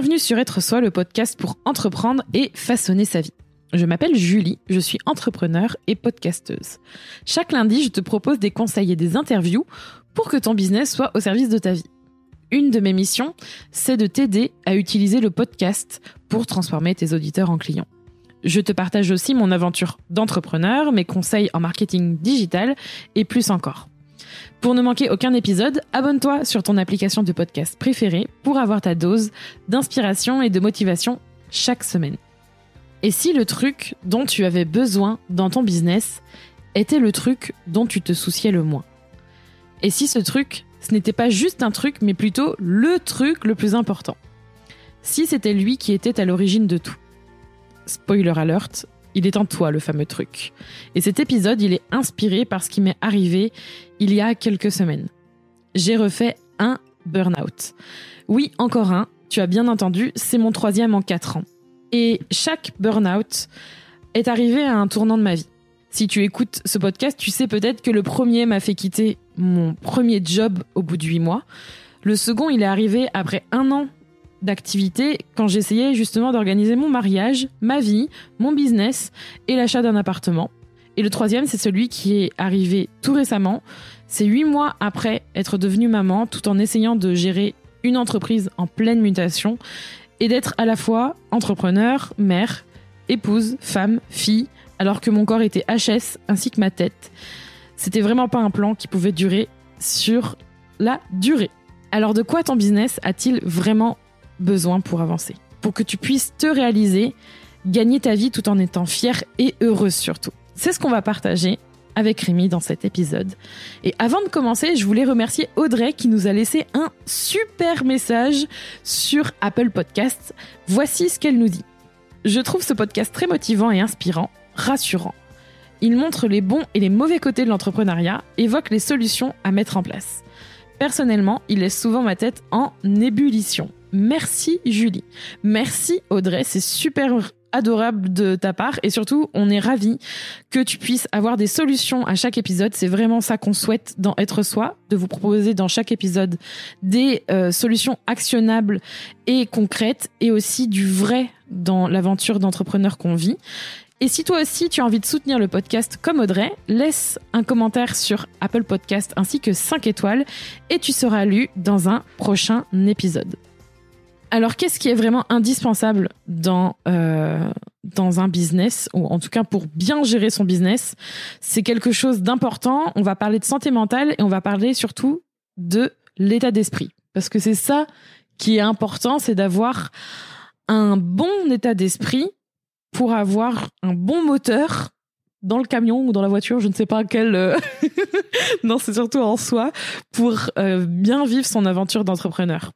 Bienvenue sur Être Soi, le podcast pour entreprendre et façonner sa vie. Je m'appelle Julie, je suis entrepreneur et podcasteuse. Chaque lundi, je te propose des conseils et des interviews pour que ton business soit au service de ta vie. Une de mes missions, c'est de t'aider à utiliser le podcast pour transformer tes auditeurs en clients. Je te partage aussi mon aventure d'entrepreneur, mes conseils en marketing digital et plus encore. Pour ne manquer aucun épisode, abonne-toi sur ton application de podcast préférée pour avoir ta dose d'inspiration et de motivation chaque semaine. Et si le truc dont tu avais besoin dans ton business était le truc dont tu te souciais le moins. Et si ce truc, ce n'était pas juste un truc, mais plutôt le truc le plus important. Si c'était lui qui était à l'origine de tout. Spoiler alert, il est en toi le fameux truc. Et cet épisode, il est inspiré par ce qui m'est arrivé il y a quelques semaines. J'ai refait un burn-out. Oui, encore un, tu as bien entendu, c'est mon troisième en quatre ans. Et chaque burn-out est arrivé à un tournant de ma vie. Si tu écoutes ce podcast, tu sais peut-être que le premier m'a fait quitter mon premier job au bout de huit mois. Le second, il est arrivé après un an d'activité quand j'essayais justement d'organiser mon mariage, ma vie, mon business et l'achat d'un appartement. Et le troisième, c'est celui qui est arrivé tout récemment. C'est huit mois après être devenue maman, tout en essayant de gérer une entreprise en pleine mutation et d'être à la fois entrepreneur, mère, épouse, femme, fille, alors que mon corps était HS ainsi que ma tête. C'était vraiment pas un plan qui pouvait durer sur la durée. Alors de quoi ton business a-t-il vraiment besoin pour avancer Pour que tu puisses te réaliser, gagner ta vie tout en étant fière et heureuse surtout. C'est ce qu'on va partager avec Rémi dans cet épisode. Et avant de commencer, je voulais remercier Audrey qui nous a laissé un super message sur Apple Podcasts. Voici ce qu'elle nous dit. Je trouve ce podcast très motivant et inspirant, rassurant. Il montre les bons et les mauvais côtés de l'entrepreneuriat, évoque les solutions à mettre en place. Personnellement, il laisse souvent ma tête en ébullition. Merci Julie. Merci Audrey, c'est super adorable de ta part et surtout on est ravis que tu puisses avoir des solutions à chaque épisode. C'est vraiment ça qu'on souhaite dans Être Soi, de vous proposer dans chaque épisode des euh, solutions actionnables et concrètes et aussi du vrai dans l'aventure d'entrepreneur qu'on vit. Et si toi aussi tu as envie de soutenir le podcast comme Audrey, laisse un commentaire sur Apple Podcast ainsi que 5 étoiles et tu seras lu dans un prochain épisode. Alors, qu'est-ce qui est vraiment indispensable dans euh, dans un business ou en tout cas pour bien gérer son business C'est quelque chose d'important. On va parler de santé mentale et on va parler surtout de l'état d'esprit parce que c'est ça qui est important, c'est d'avoir un bon état d'esprit pour avoir un bon moteur dans le camion ou dans la voiture, je ne sais pas quel. Euh, non, c'est surtout en soi pour euh, bien vivre son aventure d'entrepreneur.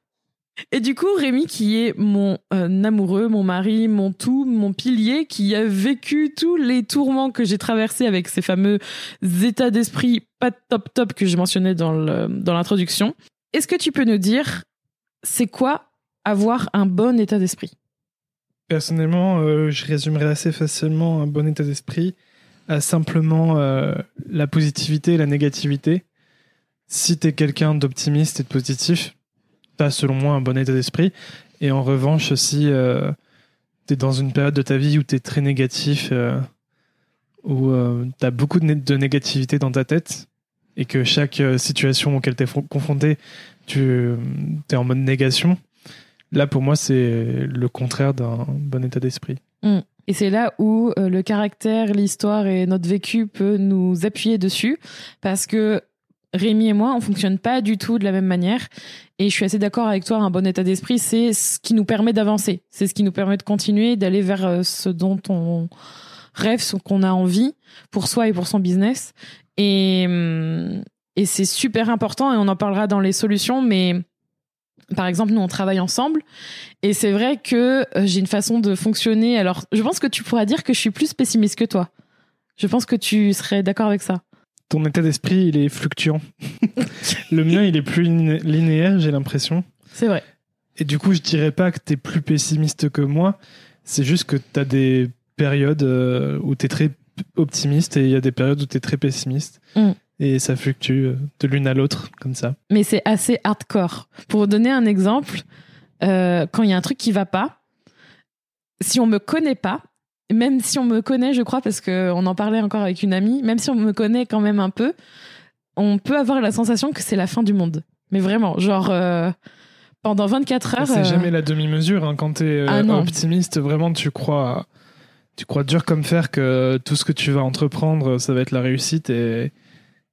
Et du coup, Rémi, qui est mon euh, amoureux, mon mari, mon tout, mon pilier, qui a vécu tous les tourments que j'ai traversés avec ces fameux états d'esprit pas top top que je mentionnais dans l'introduction, est-ce que tu peux nous dire, c'est quoi avoir un bon état d'esprit? Personnellement, euh, je résumerais assez facilement un bon état d'esprit à simplement euh, la positivité et la négativité. Si tu es quelqu'un d'optimiste et de positif, tu as selon moi un bon état d'esprit. Et en revanche, si euh, tu es dans une période de ta vie où tu es très négatif, euh, où euh, tu as beaucoup de, négativité dans ta tête, et que chaque situation auquel tu es confronté, tu es en mode négation, là pour moi c'est le contraire d'un bon état d'esprit. Mmh. Et c'est là où le caractère, l'histoire et notre vécu peut nous appuyer dessus, parce que Rémi et moi, on fonctionne pas du tout de la même manière. Et je suis assez d'accord avec toi, un bon état d'esprit, c'est ce qui nous permet d'avancer. C'est ce qui nous permet de continuer, d'aller vers euh, ce dont on rêve, ce qu'on a envie pour soi et pour son business. Et, hum, et c'est super important et on en parlera dans les solutions, mais par exemple, nous, on travaille ensemble et c'est vrai que euh, j'ai une façon de fonctionner. Alors, je pense que tu pourras dire que je suis plus pessimiste que toi. Je pense que tu serais d'accord avec ça ton état d'esprit, il est fluctuant. le mien, il est plus linéaire, j'ai l'impression. C'est vrai. Et du coup, je dirais pas que tu es plus pessimiste que moi. C'est juste que tu as des périodes euh, où tu es très optimiste et il y a des périodes où tu es très pessimiste. Mm. Et ça fluctue euh, de l'une à l'autre, comme ça. Mais c'est assez hardcore. Pour vous donner un exemple, euh, quand il y a un truc qui va pas, si on me connaît pas, même si on me connaît, je crois, parce qu'on en parlait encore avec une amie, même si on me connaît quand même un peu, on peut avoir la sensation que c'est la fin du monde. Mais vraiment, genre, euh, pendant 24 heures. C'est euh, jamais la demi-mesure. Hein. Quand tu es Ah non. optimiste, vraiment, tu crois, tu crois dur comme fer que tout ce que tu vas entreprendre, ça va être la réussite et,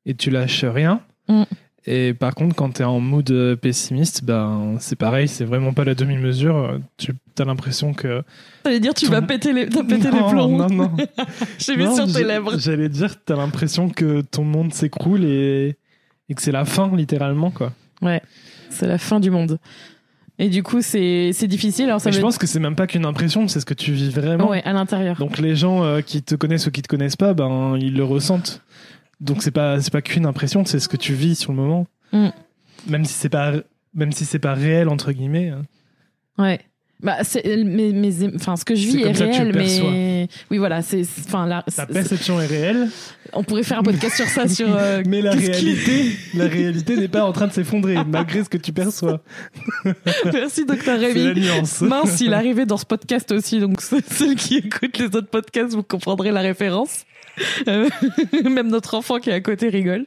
et tu lâches rien. Mm. Et par contre, quand tu es en mood euh, pessimiste, ben, c'est pareil, c'est vraiment pas la demi-mesure. Tu as l'impression que. T'allais dire, tu Ton- vas péter les, t'as pété non, les plombs. Non, non. J'ai vu sur tes lèvres. J'allais dire, tu as l'impression que ton monde s'écroule et, et que c'est la fin, littéralement. quoi. C'est la fin du monde. Et du coup, c'est difficile. Alors, ça je pense que c'est même pas qu'une impression, c'est ce que tu vis vraiment. Ouais, à l'intérieur. Donc les gens euh, qui te connaissent ou qui te connaissent pas, ben ils le ressentent. Donc c'est pas c'est pas qu'une impression, c'est ce que tu vis sur le moment. Mm. Même si c'est pas même si c'est pas réel entre guillemets. hein. Ouais. Bah, c'est, mais, mais, enfin, ce que je vis est, réel, mais oui, voilà, c'est, enfin, Ta c'est- perception est réelle, on pourrait faire un podcast sur ça, sur. euh, mais la réalité, la réalité n'est pas en train de s'effondrer malgré ce que tu perçois. Merci, docteur la Rémi. Mince, il est arrivé dans ce podcast aussi, donc ceux qui écoutent les autres podcasts, vous comprendrez la référence. Euh, Même notre enfant qui est à côté rigole.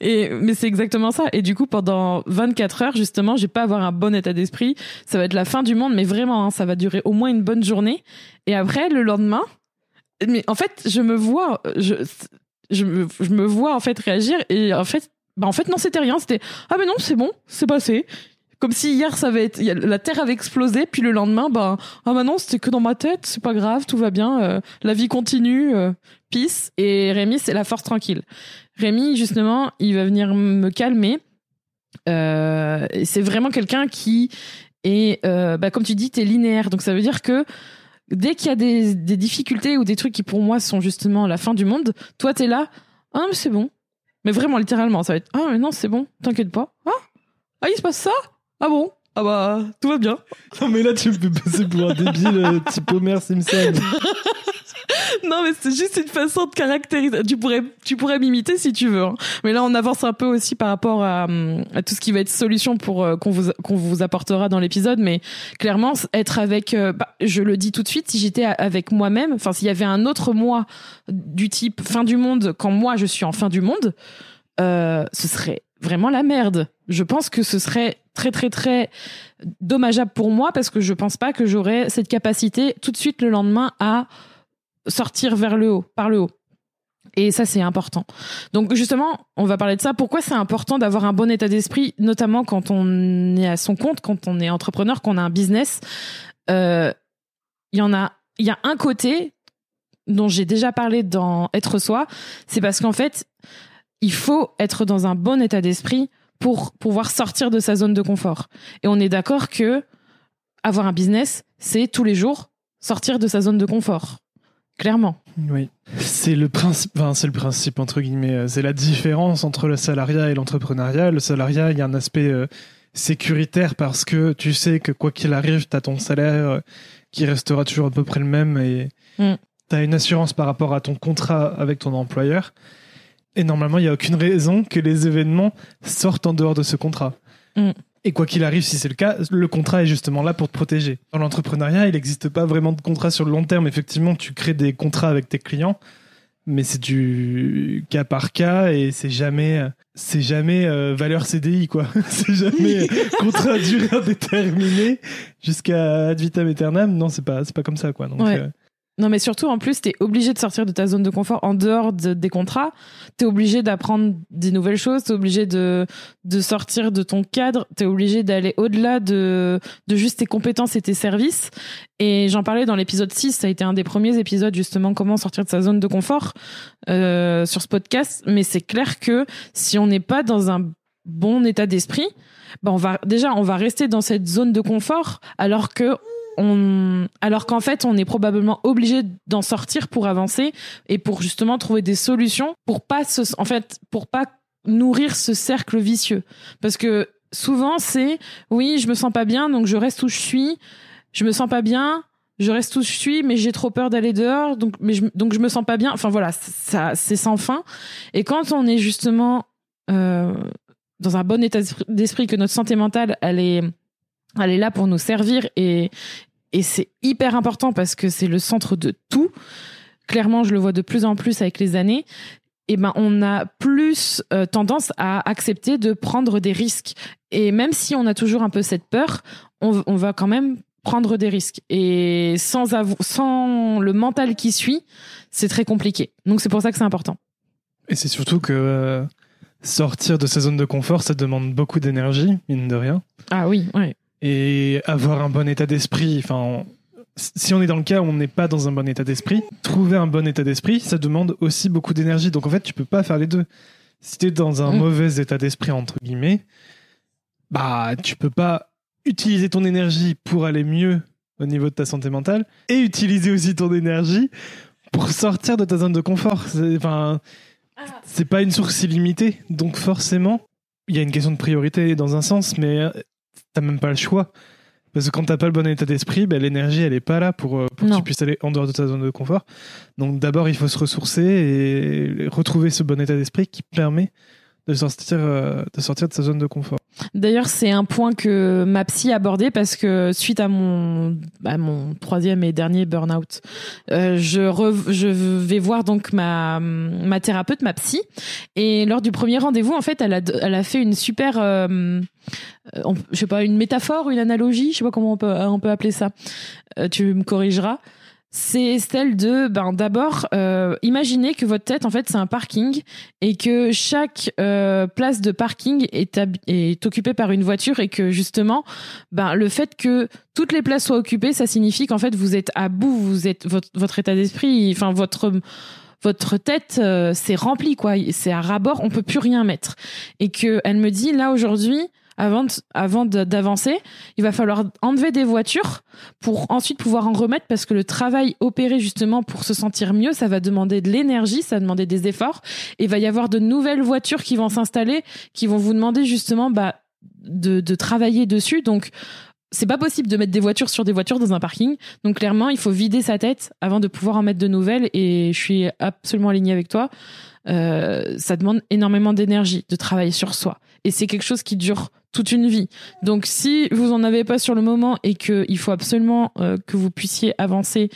Et mais c'est exactement ça. Et du coup, pendant 24 heures, justement, je vais pas avoir un bon état d'esprit. Ça va être la fin du monde, mais vraiment, hein, ça va durer au moins une bonne journée. Et après, le lendemain, mais en fait, je me vois, je, je me vois en fait réagir. Et en fait, bah en fait non, c'était rien. C'était ah mais non, c'est bon, c'est passé. Comme si hier ça avait été, la terre avait explosé, puis le lendemain, bah ah bah non, c'était que dans ma tête, c'est pas grave, tout va bien, euh, la vie continue, euh, peace. Et Rémi, c'est la force tranquille. Rémi, justement, il va venir me calmer. Euh, c'est vraiment quelqu'un qui est, euh, bah, comme tu dis, t'es linéaire. Donc ça veut dire que dès qu'il y a des, des difficultés ou des trucs qui pour moi sont justement la fin du monde, toi t'es là, ah mais c'est bon. Mais vraiment littéralement, ça va être, ah mais non c'est bon, t'inquiète pas. Ah, ah il se passe ça Ah bon? Ah bah tout va bien. Non mais là tu me fais passer pour un débile euh, type Homer Simpson. Non, mais c'est juste une façon de caractériser. Tu pourrais, tu pourrais m'imiter si tu veux. hein. Mais là, on avance un peu aussi par rapport à, hum, à tout ce qui va être solution pour euh, qu'on vous qu'on vous apportera dans l'épisode. Mais clairement, être avec, euh, bah, je le dis tout de suite, si j'étais avec moi-même, enfin s'il y avait un autre moi du type fin du monde quand moi je suis en fin du monde, euh, ce serait vraiment la merde. Je pense que ce serait très très très dommageable pour moi parce que je pense pas que j'aurais cette capacité tout de suite le lendemain à sortir vers le haut, par le haut. Et ça, c'est important. Donc, justement, on va parler de ça. Pourquoi c'est important d'avoir un bon état d'esprit, notamment quand on est à son compte, quand on est entrepreneur, qu'on a un business? Euh, Il y a, il y a un côté dont j'ai déjà parlé dans Être soi. C'est parce qu'en fait, il faut être dans un bon état d'esprit pour pouvoir sortir de sa zone de confort. Et on est d'accord que avoir un business, c'est tous les jours sortir de sa zone de confort. Clairement. Oui. C'est le principe, enfin, c'est le principe entre guillemets, euh, c'est la différence entre le salariat et l'entrepreneuriat. Le salariat, il y a un aspect euh, sécuritaire parce que tu sais que quoi qu'il arrive, tu as ton salaire euh, qui restera toujours à peu près le même et Mm. tu as une assurance par rapport à ton contrat avec ton employeur. Et normalement, il n'y a aucune raison que les événements sortent en dehors de ce contrat. Mm. Et quoi qu'il arrive, si c'est le cas, le contrat est justement là pour te protéger. Dans l'entrepreneuriat, il n'existe pas vraiment de contrat sur le long terme. Effectivement, tu crées des contrats avec tes clients, mais c'est du cas par cas et c'est jamais, c'est jamais euh, valeur CDI quoi. c'est jamais euh, contrat à durée indéterminée jusqu'à ad vitam aeternam. Non, c'est pas, c'est pas comme ça quoi. Donc, Ouais. euh, Non, mais surtout, en plus, t'es obligé de sortir de ta zone de confort en dehors de- des contrats. T'es obligé d'apprendre des nouvelles choses. T'es obligé de, de sortir de ton cadre. T'es obligé d'aller au-delà de, de juste tes compétences et tes services. Et j'en parlais dans l'épisode 6. Ça a été un des premiers épisodes, justement, comment sortir de sa zone de confort euh, sur ce podcast. Mais c'est clair que si on n'est pas dans un bon état d'esprit, bah on va, déjà, on va rester dans cette zone de confort alors que alors qu'en fait, on est probablement obligé d'en sortir pour avancer et pour justement trouver des solutions pour pas se, en fait, pour pas nourrir ce cercle vicieux. Parce que souvent, c'est, oui, je me sens pas bien, donc je reste où je suis. Je me sens pas bien, je reste où je suis, mais j'ai trop peur d'aller dehors, donc, mais je, donc je me sens pas bien. Enfin voilà, ça, c'est sans fin. Et quand on est justement euh, dans un bon état d'esprit, que notre santé mentale, elle est Elle est là pour nous servir et, et c'est hyper important parce que c'est le centre de tout. Clairement, je le vois de plus en plus avec les années. Et ben, on a plus euh, tendance à accepter de prendre des risques. Et même si on a toujours un peu cette peur, on, on va quand même prendre des risques. Et sans, sans le mental qui suit, c'est très compliqué. Donc c'est pour ça que c'est important. Et c'est surtout que euh, sortir de sa zone de confort, ça demande beaucoup d'énergie, mine de rien. Ah oui, ouais. Et avoir un bon état d'esprit, enfin, si on est dans le cas où on n'est pas dans un bon état d'esprit, trouver un bon état d'esprit, ça demande aussi beaucoup d'énergie. Donc en fait, tu peux pas faire les deux. Si tu es dans un mm. mauvais état d'esprit, entre guillemets, bah, tu peux pas utiliser ton énergie pour aller mieux au niveau de ta santé mentale et utiliser aussi ton énergie pour sortir de ta zone de confort. Enfin, ah. c'est pas une source illimitée. Donc forcément, il y a une question de priorité dans un sens, mais t'as même pas le choix. Parce que quand t'as pas le bon état d'esprit, ben, l'énergie elle est pas là pour, euh, pour que tu puisses aller en dehors de ta zone de confort. Donc d'abord il faut se ressourcer et retrouver ce bon état d'esprit qui permet de sortir, euh, de sortir de sa zone de confort. D'ailleurs, c'est un point que ma psy abordait parce que suite à mon, à mon troisième et dernier burn-out, euh, je, je vais voir donc ma, ma thérapeute, ma psy, et lors du premier rendez-vous, en fait, elle a, elle a fait une super, euh, je sais pas, une métaphore, une analogie, je sais pas comment on peut, on peut appeler ça. Euh, tu me corrigeras c'est celle de ben d'abord euh, imaginez que votre tête en fait c'est un parking et que chaque euh, place de parking est, est occupée par une voiture et que justement ben le fait que toutes les places soient occupées ça signifie qu'en fait vous êtes à bout vous êtes votre, votre état d'esprit enfin votre votre tête euh, c'est rempli quoi. C'est à rabord on peut plus rien mettre. Et que elle me dit là aujourd'hui avant d'avancer, il va falloir enlever des voitures pour ensuite pouvoir en remettre parce que le travail opéré justement pour se sentir mieux, ça va demander de l'énergie, ça va demander des efforts et il va y avoir de nouvelles voitures qui vont s'installer, qui vont vous demander justement bah de, de travailler dessus. Donc c'est pas possible de mettre des voitures sur des voitures dans un parking. Donc clairement, il faut vider sa tête avant de pouvoir en mettre de nouvelles. Et je suis absolument alignée avec toi. Euh, ça demande énormément d'énergie de travailler sur soi. Et c'est quelque chose qui dure toute une vie. Donc si vous en avez pas sur le moment et qu'il faut absolument euh, que vous puissiez avancer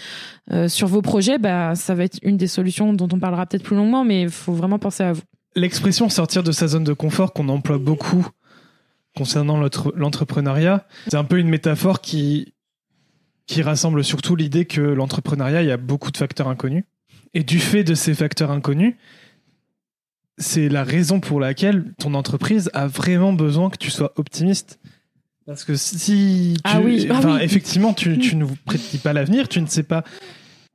euh, sur vos projets, bah ça va être une des solutions dont on parlera peut-être plus longuement, mais il faut vraiment penser à vous. L'expression sortir de sa zone de confort qu'on emploie beaucoup concernant l'entrepreneuriat, c'est un peu une métaphore qui qui rassemble surtout l'idée que l'entrepreneuriat, il y a beaucoup de facteurs inconnus. Et du fait de ces facteurs inconnus, c'est la raison pour laquelle ton entreprise a vraiment besoin que tu sois optimiste. Parce que si tu, ah oui, ah effectivement, tu, tu ne prédis pas l'avenir, tu ne sais pas,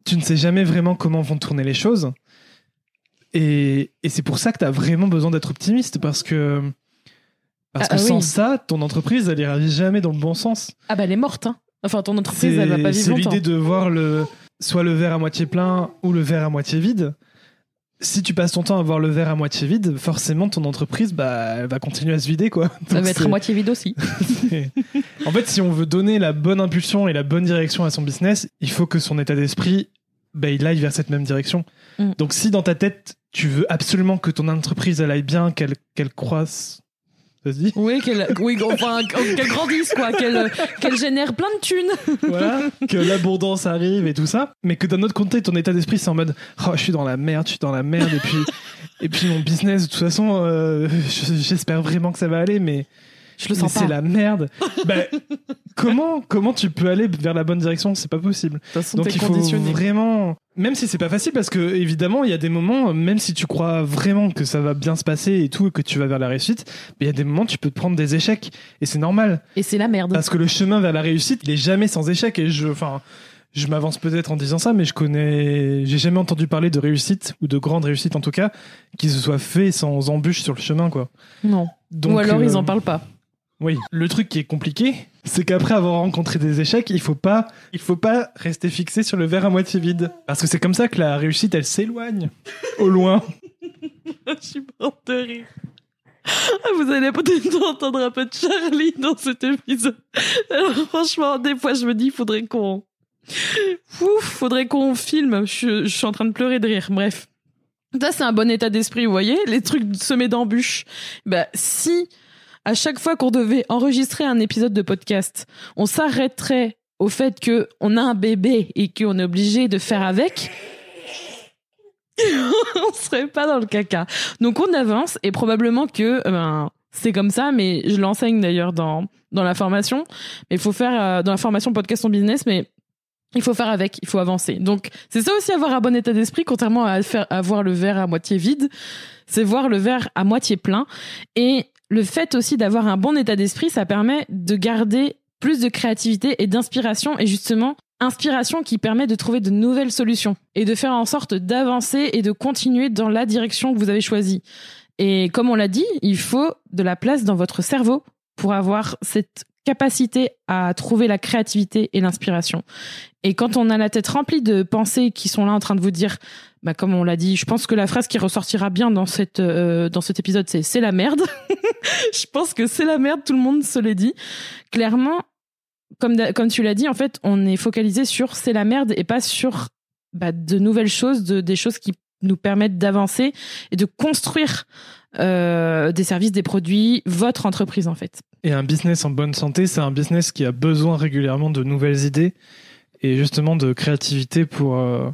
tu ne sais jamais vraiment comment vont tourner les choses. Et, et c'est pour ça que tu as vraiment besoin d'être optimiste parce que, parce ah, que sans ça, ton entreprise, elle ira jamais dans le bon sens. Ah bah elle est morte. Hein. Enfin, ton entreprise, elle va pas vivre C'est l'idée de voir le, soit le verre à moitié plein ou le verre à moitié vide si tu passes ton temps à voir le verre à moitié vide, forcément ton entreprise bah, va continuer à se vider quoi. Ça va être à moitié vide aussi. en fait, si on veut donner la bonne impulsion et la bonne direction à son business, il faut que son état d'esprit bah, il aille vers cette même direction. Mm. Donc si dans ta tête tu veux absolument que ton entreprise elle aille bien, qu'elle qu'elle croisse oui, qu'elle oui, enfin, qu'elle grandisse, quoi, qu'elle qu'elle génère plein de thunes. Voilà, que l'abondance arrive et tout ça. Mais que d'un autre côté, ton état d'esprit, c'est en mode oh, je suis dans la merde, je suis dans la merde. Et puis, et puis mon business, de toute façon, euh, j'espère vraiment que ça va aller, mais je le sens pas. C'est la merde. ben, comment, comment tu peux aller vers la bonne direction? C'est pas possible. Donc il faut vraiment, même si c'est pas facile, parce que évidemment il y a des moments, même si tu crois vraiment que ça va bien se passer et tout, et que tu vas vers la réussite, il y a des moments tu peux te prendre des échecs et c'est normal. Et c'est la merde. Parce que le chemin vers la réussite, il est jamais sans échec et je, enfin je m'avance peut-être en disant ça, mais je connais, j'ai jamais entendu parler de réussite ou de grande réussite en tout cas qui se soit fait sans embûches sur le chemin, quoi. Non. ou alors ils en euh, parlent pas. Oui, le truc qui est compliqué, c'est qu'après avoir rencontré des échecs, il faut pas, il faut pas rester fixé sur le verre à moitié vide, parce que c'est comme ça que la réussite, elle s'éloigne au loin. Je suis morte de rire. Ah, vous allez peut-être entendre un peu de Charlie dans cet épisode. Alors franchement, des fois, je me dis, faudrait qu'on, ouf, faudrait qu'on filme. Je, je suis en train de pleurer de rire. Bref. Ça, c'est un bon état d'esprit, vous voyez. Les trucs semés d'embûches. Bah, si à chaque fois qu'on devait enregistrer un épisode de podcast, on s'arrêterait au fait que on a un bébé et qu'on est obligé de faire avec, on serait pas dans le caca. Donc on avance et probablement que ben, c'est comme ça, mais je l'enseigne d'ailleurs dans dans la formation. Mais il faut faire euh, dans la formation podcast en business, mais il faut faire avec, il faut avancer. Donc c'est ça aussi avoir un bon état d'esprit, contrairement à faire avoir le verre à moitié vide, c'est voir le verre à moitié plein. Et le fait aussi d'avoir un bon état d'esprit, ça permet de garder plus de créativité et d'inspiration et justement inspiration qui permet de trouver de nouvelles solutions et de faire en sorte d'avancer et de continuer dans la direction que vous avez choisie. Et comme on l'a dit, il faut de la place dans votre cerveau pour avoir cette capacité à trouver la créativité et l'inspiration. Et quand on a la tête remplie de pensées qui sont là en train de vous dire, bah comme on l'a dit, je pense que la phrase qui ressortira bien dans cette euh, dans cet épisode, c'est c'est la merde. je pense que c'est la merde, tout le monde se l'est dit. Clairement, comme comme tu l'as dit, en fait, on est focalisé sur c'est la merde et pas sur bah, de nouvelles choses, de des choses qui nous permettent d'avancer et de construire euh, des services, des produits, votre entreprise en fait. Et un business en bonne santé, c'est un business qui a besoin régulièrement de nouvelles idées et justement de créativité pour, euh,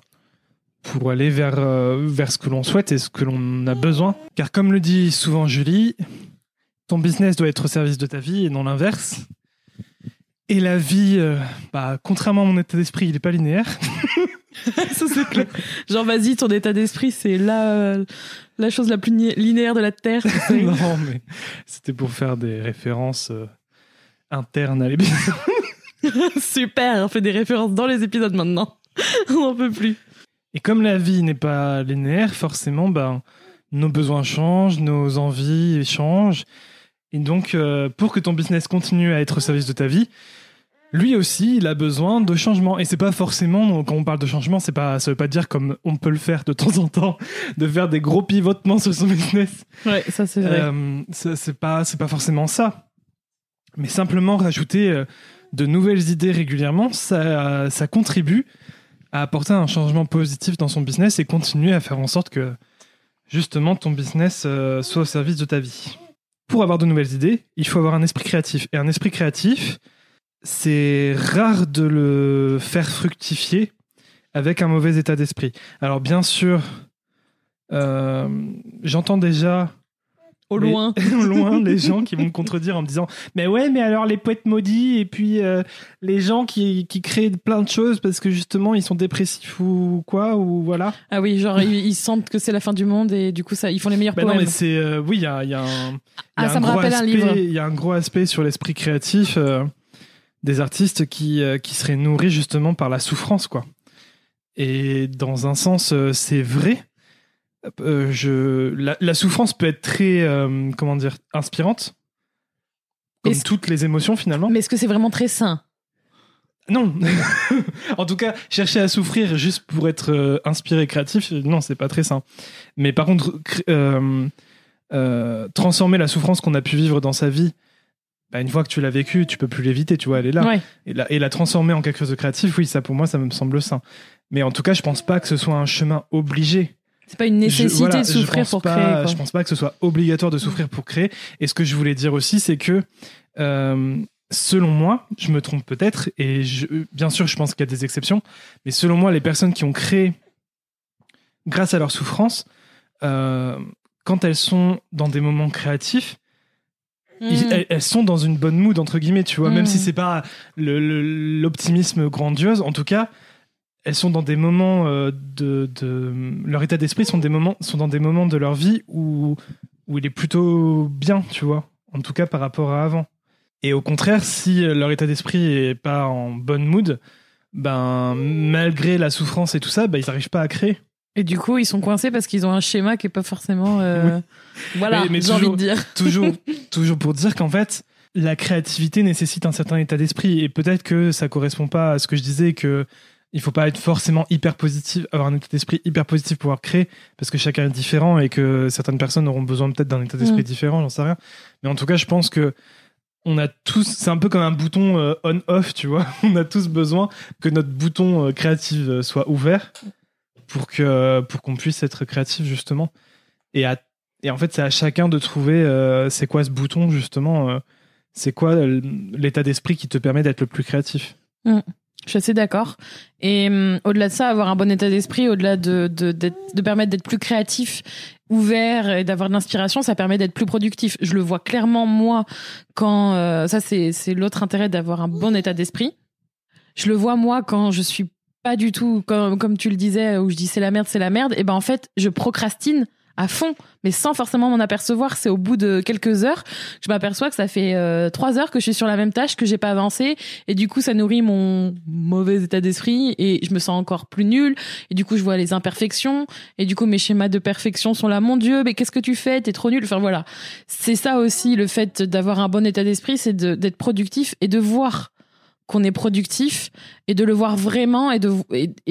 pour aller vers, euh, vers ce que l'on souhaite et ce que l'on a besoin. Car comme le dit souvent Julie, ton business doit être au service de ta vie et non l'inverse. Et la vie, bah, contrairement à mon état d'esprit, il n'est pas linéaire. ça c'est clair. Genre vas-y, ton état d'esprit c'est la la chose la plus linéaire de la terre. non mais c'était pour faire des références euh, internes à l'épisode. Super, on fait des références dans les épisodes maintenant. on n'en peut plus. Et comme la vie n'est pas linéaire, forcément, ben nos besoins changent, nos envies changent. Et donc, euh, pour que ton business continue à être au service de ta vie, lui aussi, il a besoin de changement. Et c'est pas forcément, quand on parle de changement, c'est pas, ça veut pas dire comme on peut le faire de temps en temps, de faire des gros pivotements sur son business. Ouais, ça c'est vrai. Euh, c'est pas, c'est pas forcément ça. Mais simplement rajouter euh, de nouvelles idées régulièrement, ça, ça contribue à apporter un changement positif dans son business et continuer à faire en sorte que justement ton business euh, soit au service de ta vie. Pour avoir de nouvelles idées, il faut avoir un esprit créatif. Et un esprit créatif, c'est rare de le faire fructifier avec un mauvais état d'esprit. Alors bien sûr, euh, j'entends déjà au loin, au loin les gens qui vont me contredire en me disant mais ouais mais alors les poètes maudits et puis euh, les gens qui, qui créent plein de choses parce que justement ils sont dépressifs ou quoi ou voilà. Ah oui genre ils, sentent que c'est la fin du monde et du coup ça ils font les meilleurs bah poèmes non mais c'est euh, oui il y a, y a un ah, ça me rappelle un livre. il y a un gros aspect sur l'esprit créatif des artistes qui, euh, qui seraient nourris justement par la souffrance, quoi. Et dans un sens, euh, c'est vrai. Euh, je, la, souffrance peut être très, comment dire, inspirante, comme toutes les émotions finalement. Mais est-ce que c'est vraiment très sain? Non. en tout cas, chercher à souffrir juste pour être inspiré, créatif, non, c'est pas très sain. Mais par contre, transformer la souffrance qu'on a pu vivre dans sa vie bah, une fois que tu l'as vécu, tu peux plus l'éviter, tu vois, elle est là. Et, la, et la transformer en quelque chose de créatif, oui, ça pour moi, ça me semble sain. Mais en tout cas, je pense pas que ce soit un chemin obligé. C'est pas une nécessité de souffrir pour créer. Je pense pas que ce soit obligatoire de souffrir pour créer. Et ce que je voulais dire aussi, c'est que euh, selon moi, je me trompe peut-être, et je, bien sûr, je pense qu'il y a des exceptions, mais selon moi, les personnes qui ont créé grâce à leur souffrance, euh, quand elles sont dans des moments créatifs, Mm. elles, sont dans une bonne mood entre guillemets, tu vois, même si mm. c'est pas l'optimisme grandiose, en tout cas, elles sont dans des moments euh, de, de, leur état d'esprit sont des moments sont dans des moments de leur vie où où il est plutôt bien, tu vois, en tout cas par rapport à avant. Et au contraire, si leur état d'esprit est pas en bonne mood, ben malgré la souffrance et tout ça, ben ils n'arrivent pas à créer. Et du coup, ils sont coincés parce qu'ils ont un schéma qui est pas forcément. Euh, voilà, j'ai envie de dire. toujours, toujours pour dire qu'en fait, la créativité nécessite un certain état d'esprit. Et peut-être que ça correspond pas à ce que je disais, que il faut pas être forcément hyper positif, avoir un état d'esprit hyper positif pour pouvoir créer, parce que chacun est différent et que certaines personnes auront besoin peut-être d'un état d'esprit mm. différent, j'en sais rien. Mais en tout cas, je pense que on a tous, c'est un peu comme un bouton euh, on-off, tu vois. On a tous besoin que notre bouton euh, créatif soit ouvert pour que pour qu'on puisse être créatif justement et à Et en fait, c'est à chacun de trouver euh, c'est quoi ce bouton, justement. euh, c'est quoi euh, l'état d'esprit qui te permet d'être le plus créatif. Je suis assez d'accord. Et hum, au-delà de ça, avoir un bon état d'esprit, au-delà de, de, de permettre d'être plus créatif, ouvert et d'avoir de l'inspiration, ça permet d'être plus productif. Je le vois clairement, moi, quand... euh, ça, c'est l'autre intérêt d'avoir un bon état d'esprit. Je le vois, moi, quand je suis pas du tout, comme, comme tu le disais, où je dis c'est la merde, c'est la merde, et ben en fait, je procrastine à fond, mais sans forcément m'en apercevoir. C'est au bout de quelques heures, je m'aperçois que ça fait euh, trois heures que je suis sur la même tâche, que j'ai pas avancé, et du coup, ça nourrit mon mauvais état d'esprit, et je me sens encore plus nulle, et du coup, je vois les imperfections, et du coup, mes schémas de perfection sont là. Mon Dieu, mais qu'est-ce que tu fais? T'es trop nul. Enfin voilà, c'est ça aussi le fait d'avoir un bon état d'esprit, c'est d'être productif et de voir qu'on est productif et de le voir vraiment et de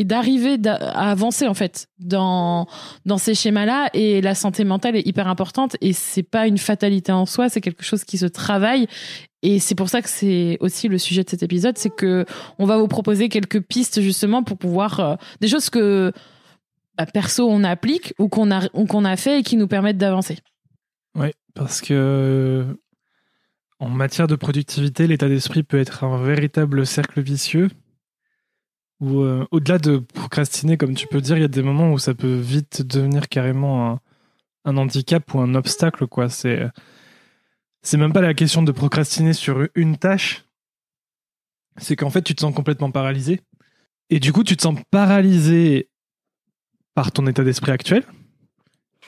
d'arriver d'a- à avancer en fait dans dans ces schémas-là et la santé mentale est hyper importante et c'est pas une fatalité en soi, c'est quelque chose qui se travaille et c'est pour ça que c'est aussi le sujet de cet épisode, c'est que on va vous proposer quelques pistes justement pour pouvoir euh, des choses que bah, perso on applique ou qu'on a qu'on a fait et qui nous permettent d'avancer. Oui, parce que en matière de productivité, l'état d'esprit peut être un véritable cercle vicieux. Où, euh, au-delà de procrastiner, comme tu peux dire, il y a des moments où ça peut vite devenir carrément un, handicap ou un obstacle. quoi. C'est, c'est même pas la question de procrastiner sur une tâche. C'est qu'en fait, tu te sens complètement paralysé. Et du coup, tu te sens paralysé par ton état d'esprit actuel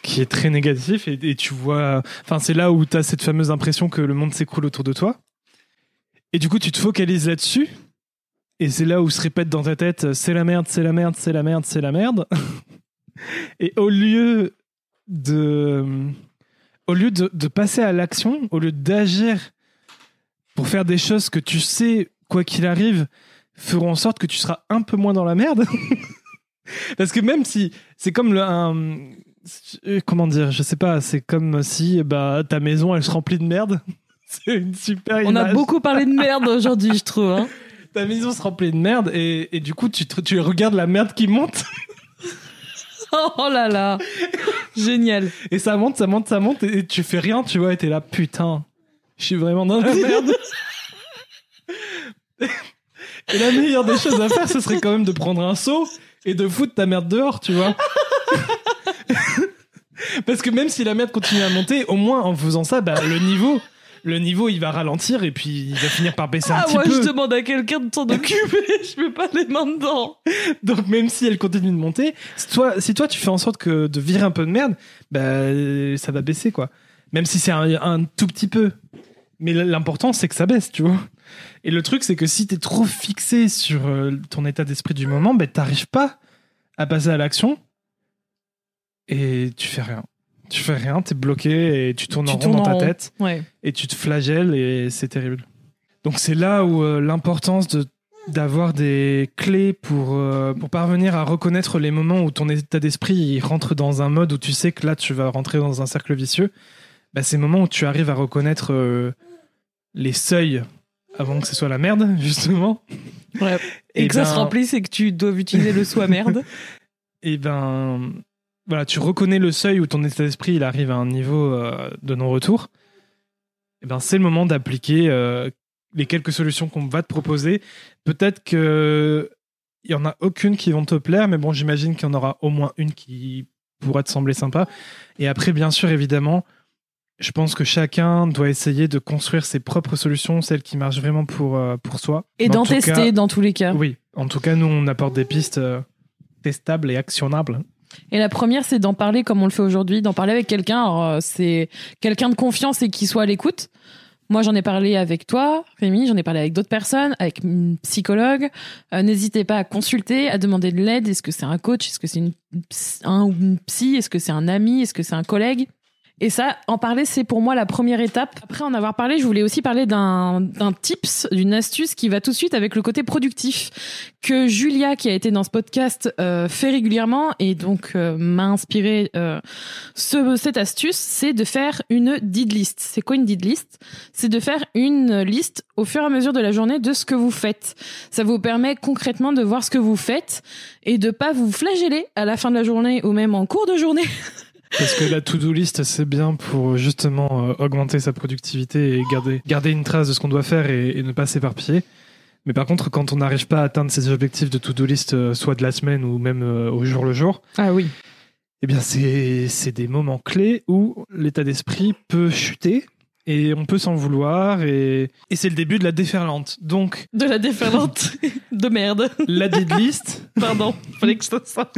qui est très négatif et, tu vois enfin c'est là où tu as cette fameuse impression que le monde s'écroule autour de toi. Et du coup tu te focalises là-dessus. Et c'est là où se répète dans ta tête c'est la merde c'est la merde c'est la merde c'est la merde. Et au lieu de au lieu de, passer à l'action au lieu d'agir pour faire des choses que tu sais quoi qu'il arrive feront en sorte que tu seras un peu moins dans la merde. Parce que même si c'est comme le, un comment dire, je sais pas, c'est comme si bah ta maison elle se remplit de merde. c'est une super On a beaucoup parlé de merde aujourd'hui, je trouve. Hein. Ta maison se remplit de merde et, et du coup tu, tu regardes la merde qui monte Oh là là, génial. et ça monte, ça monte, ça monte et, et tu fais rien, tu vois, et t'es là putain, je suis vraiment dans la merde. et la meilleure des choses à faire, ce serait quand même de prendre un seau et de foutre ta merde dehors, tu vois. Parce que même si la merde continue à monter, au moins en faisant ça, bah, le niveau, le niveau, il va ralentir et puis il va finir par baisser un Ah, petit moi, peu. je demande à quelqu'un de s'en occuper. je mets pas les mains dedans. Donc même si elle continue de monter, si toi, si toi tu fais en sorte que de virer un peu de merde, bah, ça va baisser quoi. Même si c'est un, un tout petit peu. Mais l'important c'est que ça baisse, tu vois. Et le truc c'est que si t'es trop fixé sur euh, ton état d'esprit du moment, bah, t'arrives pas à passer à l'action et tu fais rien. Tu fais rien, t'es bloqué et tu tournes Tu en rond tournes dans ta rond. tête Ouais. et tu te flagelles et c'est terrible. Donc c'est là où euh, l'importance de d'avoir des clés pour euh, pour parvenir à reconnaître les moments où ton état d'esprit rentre dans un mode où tu sais que là tu vas rentrer dans un cercle vicieux. Bah, ces moments où tu arrives à reconnaître euh, les seuils avant que ce soit la merde justement. ouais. Et, Et que ça se ben- remplisse et que tu dois utiliser le soi merde. Et ben voilà, tu reconnais le seuil où ton état d'esprit il arrive à un niveau euh, de non-retour. Et ben c'est le moment d'appliquer euh, les quelques solutions qu'on va te proposer. Peut-être que il y en a aucune qui vont te plaire, mais bon, j'imagine qu'il y en aura au moins une qui pourra te sembler sympa. Et après, bien sûr, évidemment, je pense que chacun doit essayer de construire ses propres solutions, celles qui marchent vraiment pour, euh, pour soi. Et d'en tester cas- dans tous les cas. Oui, en tout cas, nous, on apporte des pistes testables et actionnables. Et la première, c'est d'en parler comme on le fait aujourd'hui, d'en parler avec quelqu'un. Euh, c'est quelqu'un de confiance et qui soit à l'écoute. Moi, j'en ai parlé avec toi, Rémi, j'en ai parlé avec d'autres personnes, avec une psychologue. Euh, N'hésitez pas à consulter, à demander de l'aide. Est-ce que c'est un coach? Est-ce que c'est une, un une psy? Est-ce que c'est un ami? Est-ce que c'est un collègue? Et ça, en parler, c'est pour moi la première étape. Après en avoir parlé, je voulais aussi parler d'un tips, d'une astuce qui va tout de suite avec le côté productif que Julia, qui a été dans ce podcast, euh, fait régulièrement et donc euh, m'a inspiré euh, ce, cette astuce, c'est de faire une did list. C'est quoi une did list? C'est de faire une liste au fur et à mesure de la journée de ce que vous faites. Ça vous permet concrètement de voir ce que vous faites et de pas vous flageller à la fin de la journée ou même en cours de journée Parce que la to-do list, c'est bien pour justement euh, augmenter sa productivité et garder, garder une trace de ce qu'on doit faire et, et ne pas s'éparpiller. Mais par contre, quand on n'arrive pas à atteindre ses objectifs de to-do list, euh, soit de la semaine ou même euh, au jour le jour, Ah oui. eh bien, c'est c'est des moments clés où l'état d'esprit peut chuter et on peut s'en vouloir et, et c'est le début de la déferlante. Donc, De la déferlante de merde. la did list, Pardon, fallait que ça.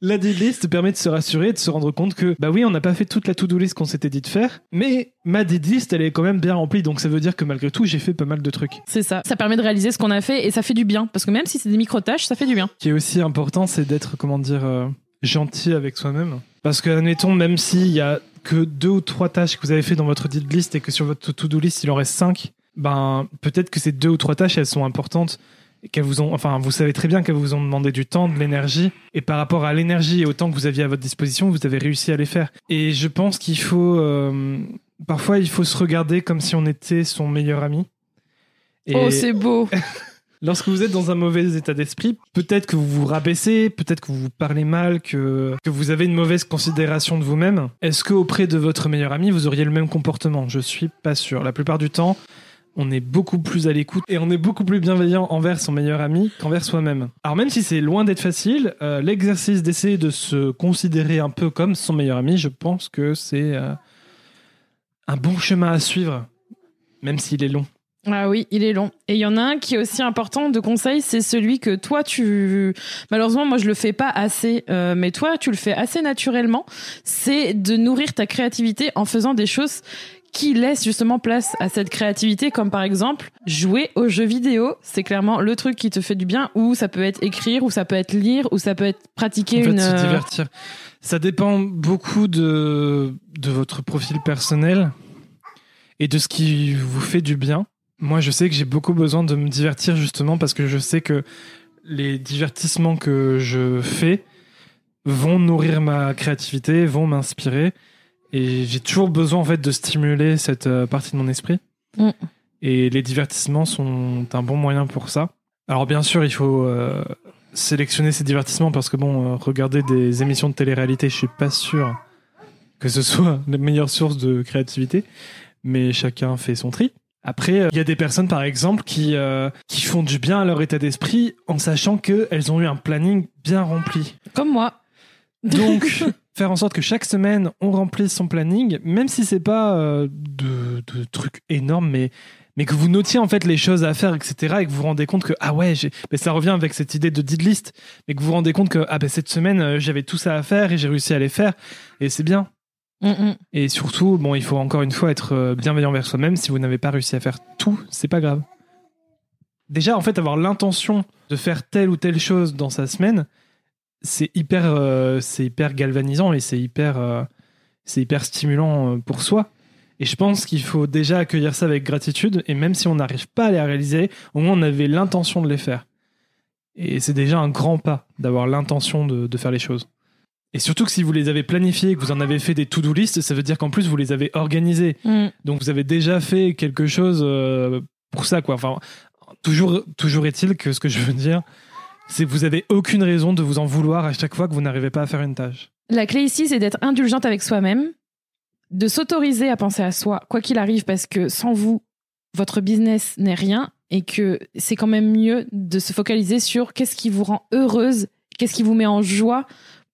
la did list permet de se rassurer, de se rendre compte que, bah oui, on n'a pas fait toute la to-do list qu'on s'était dit de faire, mais ma did list, elle est quand même bien remplie, donc ça veut dire que malgré tout, j'ai fait pas mal de trucs. C'est ça. Ça permet de réaliser ce qu'on a fait et ça fait du bien. Parce que même si c'est des micro-tâches, ça fait du bien. Ce qui est aussi important, c'est d'être, comment dire, euh, gentil avec soi-même. Parce que, admettons, même s'il y a que deux ou trois tâches que vous avez fait dans votre did list et que sur votre to-do list, il en reste cinq, ben, peut-être que ces deux ou trois tâches, elles sont importantes. et Qu'elles vous ont, enfin, vous savez très bien qu'elles vous ont demandé du temps, de l'énergie, et par rapport à l'énergie et au temps que vous aviez à votre disposition, vous avez réussi à les faire. Et je pense qu'il faut, euh, parfois, il faut se regarder comme si on était son meilleur ami. Et- Oh, c'est beau. Lorsque vous êtes dans un mauvais état d'esprit, peut-être que vous vous rabaissez, peut-être que vous vous parlez mal, que, que vous avez une mauvaise considération de vous-même. Est-ce que auprès de votre meilleur ami, vous auriez le même comportement? Je suis pas sûr. La plupart du temps, on est beaucoup plus à l'écoute et on est beaucoup plus bienveillant envers son meilleur ami qu'envers soi-même. Alors même si c'est loin d'être facile, euh, l'exercice d'essayer de se considérer un peu comme son meilleur ami, je pense que c'est euh, un bon chemin à suivre, même s'il est long. Ah oui, il est long. Et il y en a un qui est aussi important de conseil, c'est celui que toi tu malheureusement moi je le fais pas assez, euh, mais toi tu le fais assez naturellement. C'est de nourrir ta créativité en faisant des choses qui laissent justement place à cette créativité, comme par exemple jouer aux jeux vidéo. C'est clairement le truc qui te fait du bien, ou ça peut être écrire, ou ça peut être lire, ou ça peut être pratiquer en fait, une. se euh, divertir. Ça dépend beaucoup de, de votre profil personnel et de ce qui vous fait du bien. Moi, je sais que j'ai beaucoup besoin de me divertir justement parce que je sais que les divertissements que je fais vont nourrir ma créativité, vont m'inspirer. Et j'ai toujours besoin en fait de stimuler cette euh, partie de mon esprit. Mm. Et les divertissements sont un bon moyen pour ça. Alors bien sûr, il faut euh, sélectionner ces divertissements parce que bon, euh, regarder des émissions de télé-réalité, je suis pas sûr que ce soit la meilleure source de créativité, mais chacun fait son tri. Après, euh, il y a des personnes, par exemple, qui, euh, qui font du bien à leur état d'esprit en sachant qu'elles ont eu un planning bien rempli. Comme moi. Donc, faire en sorte que chaque semaine, on remplisse son planning, même si c'est pas euh, de, de trucs énormes, mais, mais que vous notiez en fait les choses à faire, etc. Et que vous vous rendez compte que, ah ouais, mais ça revient avec cette idée de did list, mais que vous vous rendez compte que, ah ben cette semaine, j'avais tout ça à faire et j'ai réussi à les faire. Et c'est bien. Et surtout, bon, il faut encore une fois être euh, bienveillant vers soi-même. Si vous n'avez pas réussi à faire tout, c'est pas grave. Déjà, en fait, avoir l'intention de faire telle ou telle chose dans sa semaine, c'est hyper, euh, c'est hyper galvanisant et c'est hyper, euh, hyper stimulant pour soi. Et je pense qu'il faut déjà accueillir ça avec gratitude. Et même si on n'arrive pas à les réaliser, au moins on avait l'intention de les faire. Et c'est déjà un grand pas d'avoir l'intention de faire les choses. Et surtout que si vous les avez planifiées, que vous en avez fait des to-do list, ça veut dire qu'en plus vous les avez organisées. Mm. Donc vous avez déjà fait quelque chose euh, pour ça, quoi. Enfin, toujours, toujours est-il que ce que je veux dire, c'est que vous avez aucune raison de vous en vouloir à chaque fois que vous n'arrivez pas à faire une tâche. La clé ici, c'est d'être indulgente avec soi-même, de s'autoriser à penser à soi, quoi qu'il arrive, parce que sans vous, votre business n'est rien et que c'est quand même mieux de se focaliser sur qu'est-ce qui vous rend heureuse, qu'est-ce qui vous met en joie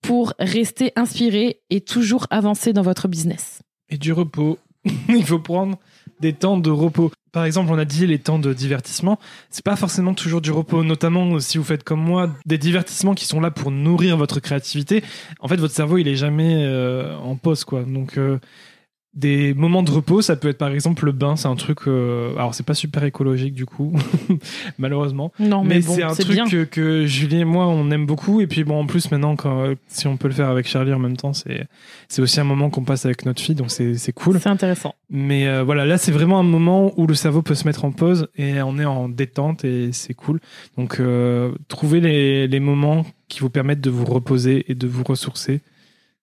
pour rester inspiré et toujours avancer dans votre business. Et du repos. Il faut prendre des temps de repos. Par exemple, on a dit les temps de divertissement. C'est pas forcément toujours du repos, notamment si vous faites comme moi des divertissements qui sont là pour nourrir votre créativité. En fait, votre cerveau, il est jamais euh, en pause, quoi. Donc, euh, des moments de repos, ça peut être par exemple le bain. C'est un truc. euh, alors, c'est pas super écologique du coup, malheureusement. Non, mais, Mais, bon, c'est un truc que, que Julie et moi on aime beaucoup. Et puis bon, en plus maintenant, quand, si on peut le faire avec Charlie en même temps, c'est c'est aussi un moment qu'on passe avec notre fille, donc c'est c'est cool. C'est intéressant. Mais euh, voilà, là c'est vraiment un moment où le cerveau peut se mettre en pause et on est en détente et c'est cool. Donc euh, trouvez les, les moments qui vous permettent de vous reposer et de vous ressourcer,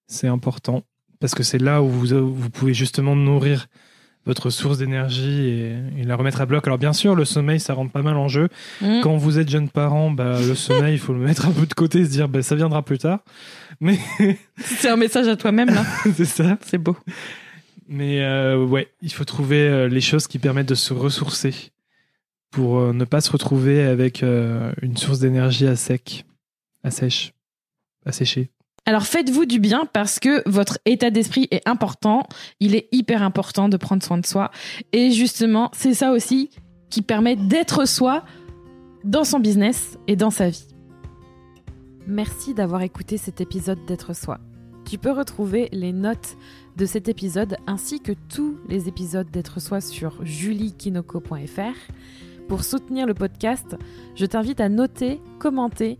c'est important parce que c'est là où vous, vous pouvez justement nourrir votre source d'énergie et, et la remettre à bloc. Alors bien sûr, le sommeil, ça rentre pas mal en jeu. Mm. Quand vous êtes jeune parent, bah, le sommeil, il faut le mettre un peu de côté et se dire, bah, ça viendra plus tard. Mais C'est un message à toi-même là. c'est ça. C'est beau. Mais euh, ouais, il faut trouver euh, les choses qui permettent de se ressourcer pour euh, ne pas se retrouver avec euh, une source d'énergie à sec, à sèche, à sécher. Alors faites-vous du bien parce que votre état d'esprit est important. Il est hyper important de prendre soin de soi. Et justement, c'est ça aussi qui permet d'être soi dans son business et dans sa vie. Merci d'avoir écouté cet épisode d'être soi. Tu peux retrouver les notes de cet épisode ainsi que tous les épisodes d'être soi sur juliekinoko.fr. Pour soutenir le podcast, je t'invite à noter, commenter